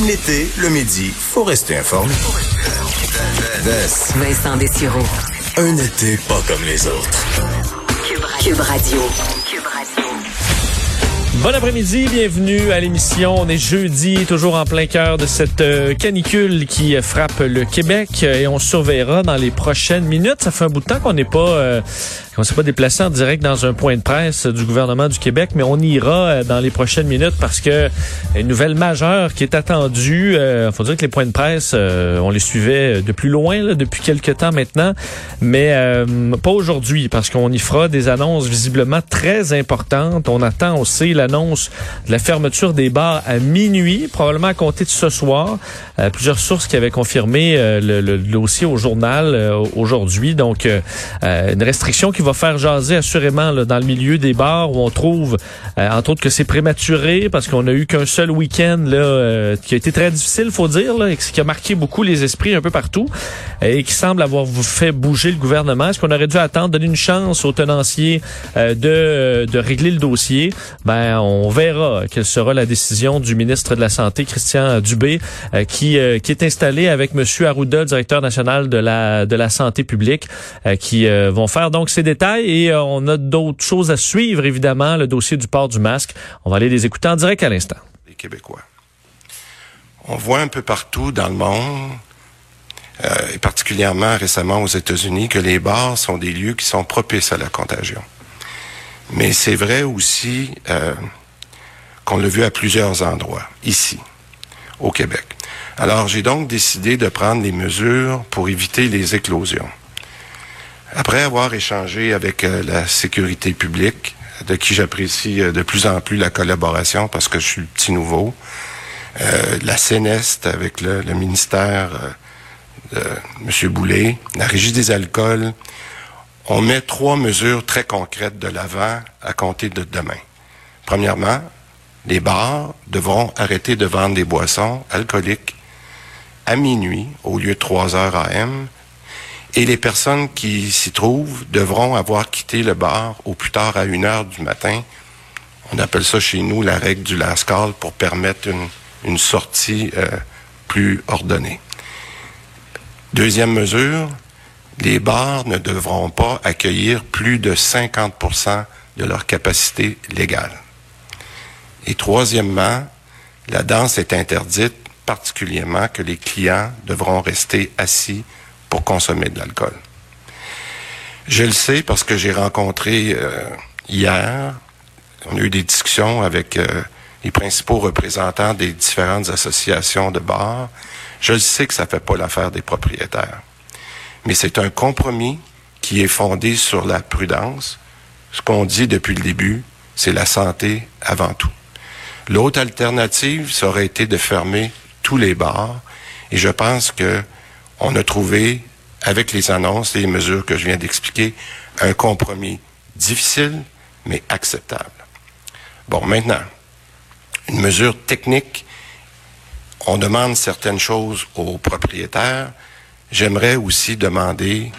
Même l'été, le midi, faut rester informé. Vincent Dessureau. Un été pas comme les autres. Cube Radio. Bon après-midi, bienvenue à l'émission. On est jeudi, toujours en plein cœur de cette euh, canicule qui frappe le Québec et on surveillera dans les prochaines minutes. Ça fait un bout de temps qu'on n'est pas euh, qu'on s'est pas déplacé en direct dans un point de presse du gouvernement du Québec, mais on ira euh, dans les prochaines minutes parce que une nouvelle majeure qui est attendue. Il faut dire que les points de presse, on les suivait de plus loin là, depuis quelques temps maintenant, mais pas aujourd'hui parce qu'on y fera des annonces visiblement très importantes. On attend aussi l'annonce de la fermeture des bars à minuit, probablement à compter de ce soir. Euh, plusieurs sources qui avaient confirmé euh, le, dossier au journal euh, aujourd'hui. Donc, une restriction qui va faire jaser assurément dans le milieu des bars où on trouve, entre autres, que c'est prématuré parce qu'on a eu qu'un seul week-end là qui a été très difficile, faut dire, là, et qui a marqué beaucoup les esprits un peu partout et qui semble avoir fait bouger le gouvernement. Est-ce qu'on aurait dû attendre, donner une chance aux tenanciers de, de régler le dossier? Ben, on verra quelle sera la décision du ministre de la Santé, Christian Dubé, euh, qui, euh, qui est installé avec M. Arruda, directeur national de la, de la santé publique, euh, qui vont faire donc ces Et on a d'autres choses à suivre, évidemment, le dossier du port du masque. On va aller les écouter en direct à l'instant. Les Québécois. On voit un peu partout dans le monde, et particulièrement récemment aux États-Unis, que les bars sont des lieux qui sont propices à la contagion. Mais c'est vrai aussi euh, qu'on l'a vu à plusieurs endroits, ici, au Québec. Alors j'ai donc décidé de prendre les mesures pour éviter les éclosions. Après avoir échangé avec euh, la sécurité publique, de qui j'apprécie euh, de plus en plus la collaboration parce que je suis le petit nouveau, la CNEST avec le, ministère de M. Boulay, la Régie des alcools, on met trois mesures très concrètes de l'avant à compter de demain. Premièrement, les bars devront arrêter de vendre des boissons alcooliques à minuit au lieu de 3 heures AM et les personnes qui s'y trouvent devront avoir quitté le bar au plus tard à 1 heure du matin. On appelle ça chez nous la règle du last call pour permettre une, sortie euh, plus ordonnée. Deuxième mesure, les bars ne devront pas accueillir plus de 50% de leur capacité légale. Et troisièmement, la danse est interdite, particulièrement que les clients devront rester assis pour consommer de l'alcool. Je le sais parce que j'ai rencontré euh, hier, on a eu des discussions avec euh, les principaux représentants des différentes associations de bars. Je le sais que ça ne fait pas l'affaire des propriétaires mais c'est un compromis qui est fondé sur la prudence. Ce qu'on dit depuis le début, c'est la santé avant tout. L'autre alternative, ça aurait été de fermer tous les bars, et je pense que on a trouvé, avec les annonces et les mesures que je viens d'expliquer, un compromis difficile, mais acceptable. Bon, maintenant, une mesure technique, on demande certaines choses aux propriétaires, j'aimerais aussi demander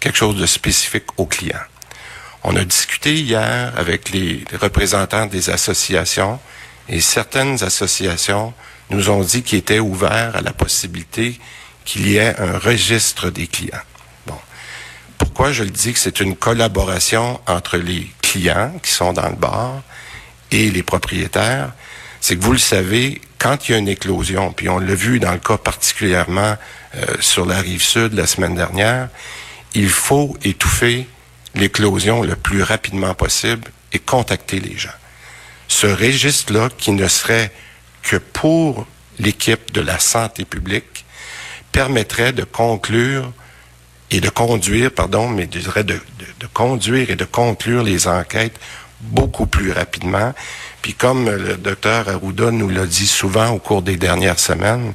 quelque chose de spécifique aux clients. On a discuté hier avec les, représentants des associations et certaines associations nous ont dit qu'ils étaient ouverts à la possibilité qu'il y ait un registre des clients. Bon. Pourquoi je le dis que c'est une collaboration entre les clients qui sont dans le bar et les propriétaires? C'est que vous le savez, quand il y a une éclosion, puis on l'a vu dans le cas particulièrement euh, sur la rive sud la semaine dernière, il faut étouffer l'éclosion le plus rapidement possible et contacter les gens. Ce registre-là, qui ne serait que pour l'équipe de la santé publique, permettrait de conclure et de conduire, pardon, mais je de, de conduire et de conclure les enquêtes beaucoup plus rapidement. Puis comme le docteur Arruda nous l'a dit souvent au cours des dernières semaines,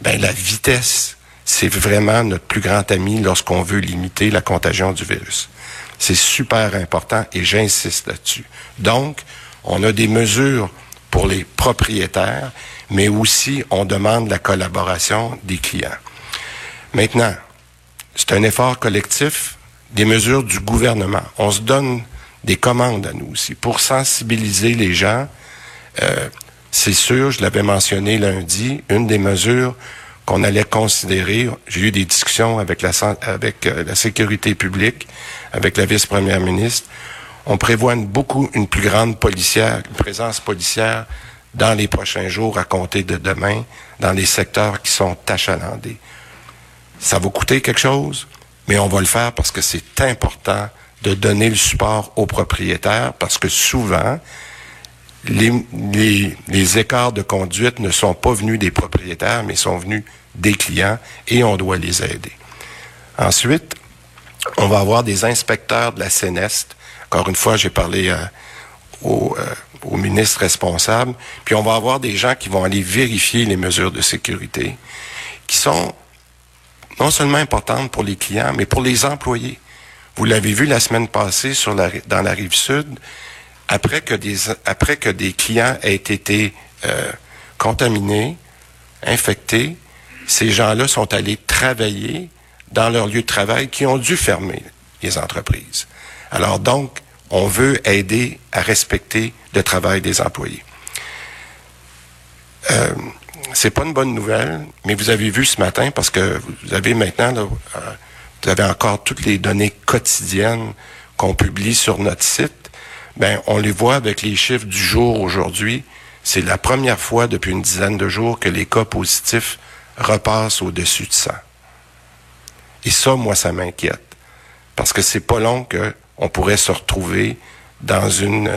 ben la vitesse, c'est vraiment notre plus grand ami lorsqu'on veut limiter la contagion du virus. C'est super important et j'insiste là-dessus. Donc, on a des mesures pour les propriétaires, mais aussi on demande la collaboration des clients. Maintenant, c'est un effort collectif, des mesures du gouvernement. On se donne des commandes à nous aussi pour sensibiliser les gens. Euh, c'est sûr, je l'avais mentionné lundi, une des mesures qu'on allait considérer, j'ai eu des discussions avec la, avec, euh, la sécurité publique, avec la vice-première ministre, on prévoit une, beaucoup une plus grande policière, une présence policière dans les prochains jours à compter de demain dans les secteurs qui sont achalandés. Ça va coûter quelque chose, mais on va le faire parce que c'est important de donner le support aux propriétaires parce que souvent, les, les, les, écarts de conduite ne sont pas venus des propriétaires, mais sont venus des clients et on doit les aider. Ensuite, on va avoir des inspecteurs de la CNEST. Encore une fois, j'ai parlé euh, au, euh, au, ministre responsable. Puis on va avoir des gens qui vont aller vérifier les mesures de sécurité, qui sont non seulement importantes pour les clients, mais pour les employés. Vous l'avez vu la semaine passée sur la, dans la rive sud, après que des, après que des clients aient été euh, contaminés, infectés, ces gens-là sont allés travailler dans leur lieu de travail qui ont dû fermer les entreprises. Alors donc, on veut aider à respecter le travail des employés. Euh, c'est pas une bonne nouvelle, mais vous avez vu ce matin parce que vous avez maintenant, là, euh, vous avez encore toutes les données quotidiennes qu'on publie sur notre site ben on les voit avec les chiffres du jour aujourd'hui. C'est la première fois depuis une dizaine de jours que les cas positifs repassent au-dessus de 100. Et ça, moi, ça m'inquiète. Parce que c'est pas long qu'on pourrait se retrouver dans une,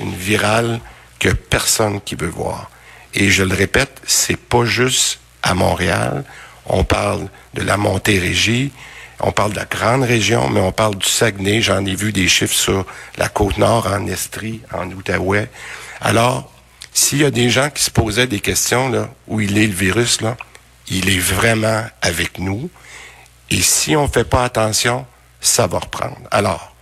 une virale que personne qui veut voir. Et je le répète, c'est pas juste à Montréal. On parle de la Montérégie, on parle de la grande région, mais on parle du Saguenay. J'en ai vu des chiffres sur la côte nord, en Estrie, en Outaouais. Alors, s'il y a des gens qui se posaient des questions, là, où il est le virus, là, il est vraiment avec nous. Et si on ne fait pas attention, ça va reprendre. Alors,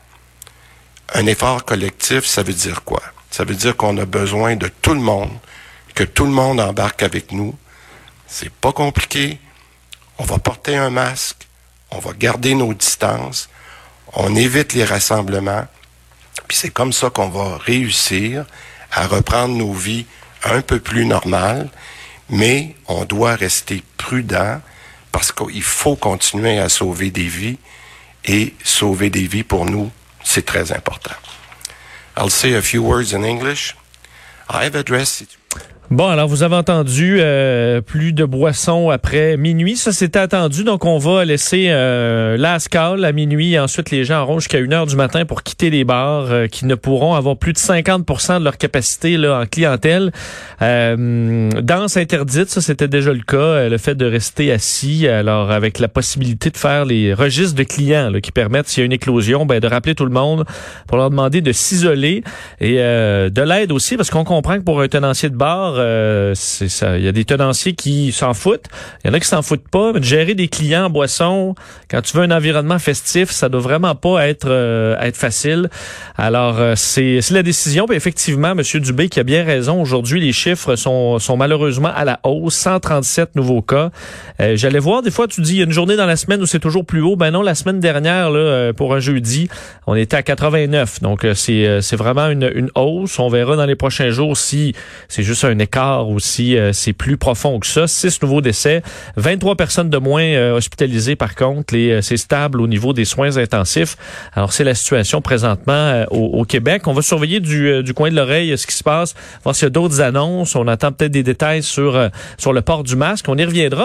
un effort collectif, ça veut dire quoi? Ça veut dire qu'on a besoin de tout le monde, que tout le monde embarque avec nous. C'est pas compliqué. On va porter un masque on va garder nos distances, on évite les rassemblements, puis c'est comme ça qu'on va réussir à reprendre nos vies un peu plus normales, mais on doit rester prudent parce qu'il faut continuer à sauver des vies et sauver des vies pour nous, c'est très important. I'll say a few words in English. I've addressed Bon, alors vous avez entendu euh, plus de boissons après minuit. Ça, c'était attendu. Donc, on va laisser euh, la à minuit ensuite les gens auront jusqu'à 1 heure du matin pour quitter les bars euh, qui ne pourront avoir plus de 50% de leur capacité là, en clientèle. Euh, danse interdite, ça, c'était déjà le cas. Le fait de rester assis, alors avec la possibilité de faire les registres de clients qui permettent, s'il y a une éclosion, ben, de rappeler tout le monde pour leur demander de s'isoler et de l'aide aussi parce qu'on comprend que pour un tenancier de bar, euh, c'est ça. Il y a des tenanciers qui s'en foutent. Il y en a qui s'en foutent pas. Mais gérer des clients en boisson, quand tu veux un environnement festif, ça doit vraiment pas être euh, être facile. Alors euh, c'est la décision. Puis effectivement, M. Dubé qui a bien raison. Aujourd'hui, les chiffres sont sont malheureusement à la hausse. 137 nouveaux cas. J'allais voir des fois, tu dis il y a une journée dans la semaine où c'est toujours plus haut. Ben non, la semaine dernière là, pour un jeudi, on était à 89. Donc c'est c'est vraiment une, une hausse. On verra dans les prochains jours si c'est juste un écart aussi, euh, c'est plus profond que ça. Six nouveaux décès, 23 personnes de moins euh, hospitalisées par contre. Les, euh, c'est stable au niveau des soins intensifs. Alors c'est la situation présentement au, Québec. On va surveiller du, coin de l'oreille ce qui se passe, voir s'il y a d'autres annonces. On attend peut-être des détails sur le port du masque. On y reviendra.